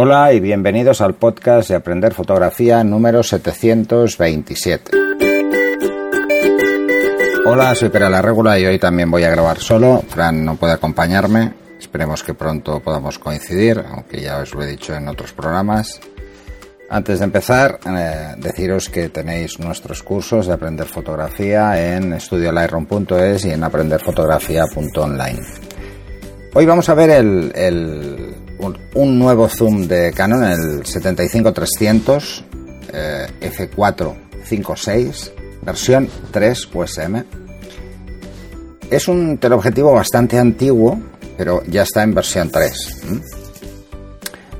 Hola y bienvenidos al podcast de Aprender Fotografía número 727. Hola, soy Pera la Regula y hoy también voy a grabar solo. Fran no puede acompañarme. Esperemos que pronto podamos coincidir, aunque ya os lo he dicho en otros programas. Antes de empezar, eh, deciros que tenéis nuestros cursos de aprender fotografía en estudiolightroom.es y en aprenderfotografía.online. Hoy vamos a ver el, un, nuevo zoom de Canon, el 75-300 eh, f456, versión 3 USM. Es un teleobjetivo bastante antiguo, pero ya está en versión 3.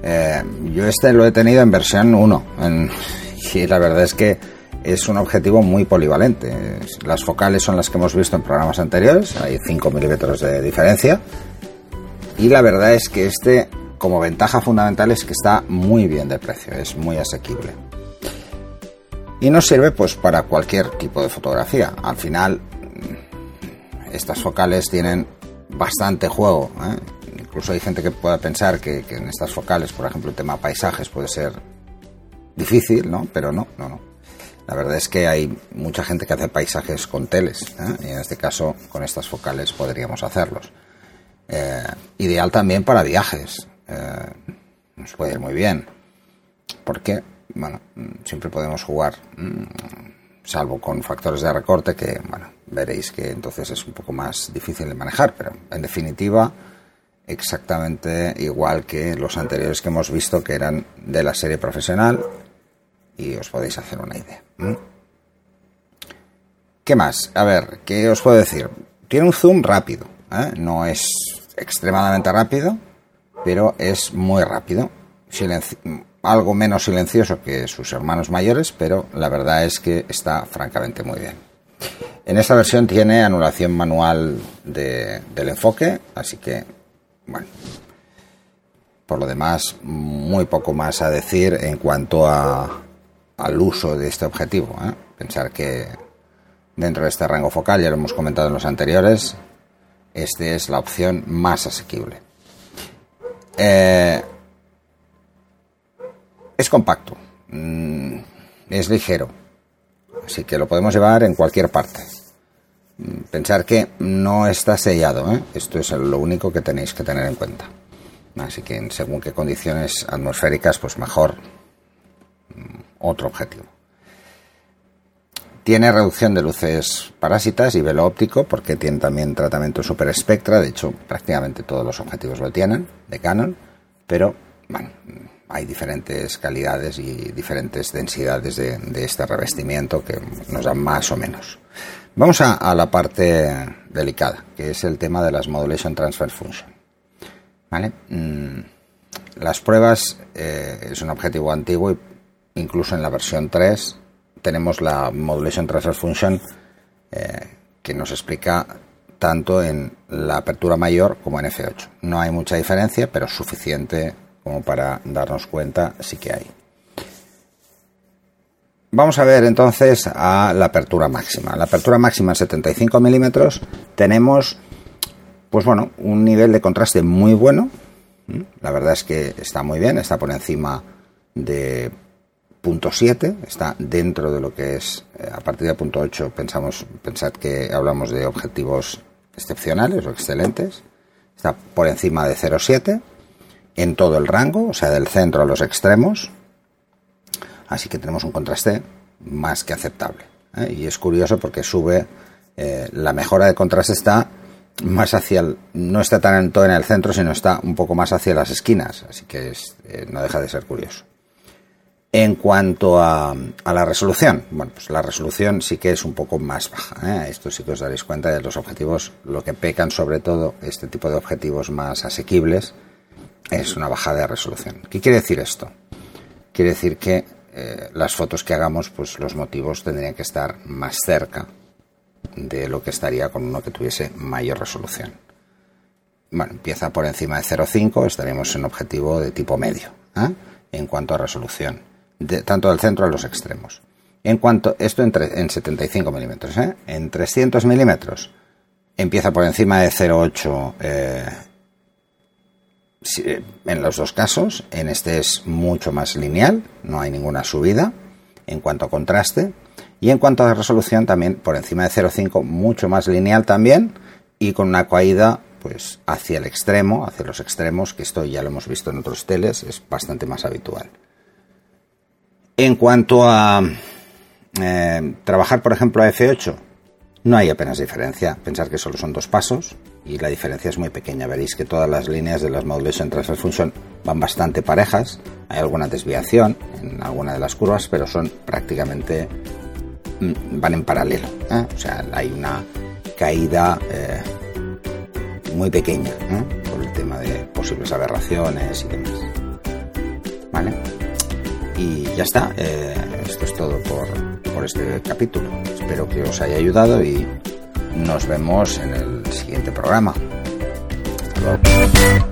Eh, yo este lo he tenido en versión 1 y la verdad es que es un objetivo muy polivalente. Las focales son las que hemos visto en programas anteriores, hay 5 milímetros de diferencia. Y la verdad es que este, como ventaja fundamental, es que está muy bien de precio, es muy asequible. Y nos sirve pues para cualquier tipo de fotografía. Al final, estas focales tienen bastante juego. ¿eh? Incluso hay gente que pueda pensar que, en estas focales, por ejemplo, el tema paisajes puede ser difícil, ¿no? Pero no, no, no. La verdad es que hay mucha gente que hace paisajes con teles, ¿eh? y en este caso con estas focales podríamos hacerlos. Eh, ideal también para viajes. Nos puede ir muy bien. Porque, bueno, siempre podemos jugar, mm, salvo con factores de recorte que, bueno, veréis que entonces es un poco más difícil de manejar, pero en definitiva exactamente igual que los anteriores que hemos visto que eran de la serie profesional y os podéis hacer una idea. ¿Qué más? A ver, ¿qué os puedo decir? Tiene un zoom rápido, ¿eh? no es extremadamente rápido, pero es muy rápido. algo menos silencioso que sus hermanos mayores, pero la verdad es que está francamente muy bien. En esta versión tiene anulación manual del enfoque, así que, bueno, por lo demás, muy poco más a decir en cuanto a, al uso de este objetivo. ¿eh? Pensar que dentro de este rango focal, ya lo hemos comentado en los anteriores, este es la opción más asequible. Eh, es compacto, mm, es ligero, así que lo podemos llevar en cualquier parte. Pensar que no está sellado, ¿eh? esto es lo único que tenéis que tener en cuenta. Así que según qué condiciones atmosféricas, pues mejor mm, otro objetivo. Tiene reducción de luces parásitas y velo óptico porque tiene también tratamiento super espectra, de hecho prácticamente todos los objetivos lo tienen de Canon, pero bueno, hay diferentes calidades y diferentes densidades de, este revestimiento que nos dan más o menos. Vamos a, la parte delicada, que es el tema de las Modulation Transfer Function. Mm, las pruebas eh, es un objetivo antiguo incluso en la versión 3 tenemos la Modulation Transfer Function eh, que nos explica tanto en la apertura mayor como en F8. No hay mucha diferencia, pero suficiente como para darnos cuenta sí que hay. Vamos a ver entonces a la apertura máxima. La apertura máxima en 75 milímetros tenemos, pues bueno, un nivel de contraste muy bueno. La verdad es que está muy bien, está por encima de punto 7, está dentro de lo que es, eh, a partir de punto 8 pensamos, pensad que hablamos de objetivos excepcionales o excelentes, está por encima de 0,7 en todo el rango, o sea, del centro a los extremos, Así que tenemos un contraste más que aceptable. ¿eh? Y es curioso porque sube, eh, la mejora de contraste está más hacia el, no está tan en el centro, sino está un poco más hacia las esquinas, así que eh, no deja de ser curioso. En cuanto a, la resolución, bueno, pues la resolución sí que es un poco más baja. Esto sí que os daréis cuenta de los objetivos, lo que pecan sobre todo este tipo de objetivos más asequibles es una bajada de resolución. ¿Qué quiere decir esto? Quiere decir que eh, las fotos que hagamos, pues los motivos tendrían que estar más cerca de lo que estaría con uno que tuviese mayor resolución. Bueno, empieza por encima de 0,5, estaremos en objetivo de tipo medio, ¿eh? en cuanto a resolución, de, tanto del centro a los extremos. En cuanto, esto en, en 75 milímetros, ¿eh? en 300 milímetros empieza por encima de 0,8 en los dos casos, en este es mucho más lineal, no hay ninguna subida en cuanto a contraste. Y en cuanto a resolución, también por encima de 0,5, mucho más lineal también, y con una caída pues hacia el extremo, hacia los extremos, que esto ya lo hemos visto en otros teles, es bastante más habitual. En cuanto a eh, trabajar, por ejemplo, a F8, no hay apenas diferencia. Pensar que solo son dos pasos y la diferencia es muy pequeña. Veréis que todas las líneas de las Modulation Transfer Function van bastante parejas. Hay alguna desviación en alguna de las curvas, pero son prácticamente mm, van en paralelo. ¿eh? O sea, hay una caída eh, muy pequeña por el tema de posibles aberraciones y demás. ¿Vale? Y ya está. esto es todo por, por este capítulo. Espero que os haya ayudado y nos vemos en el siguiente programa. Hasta luego.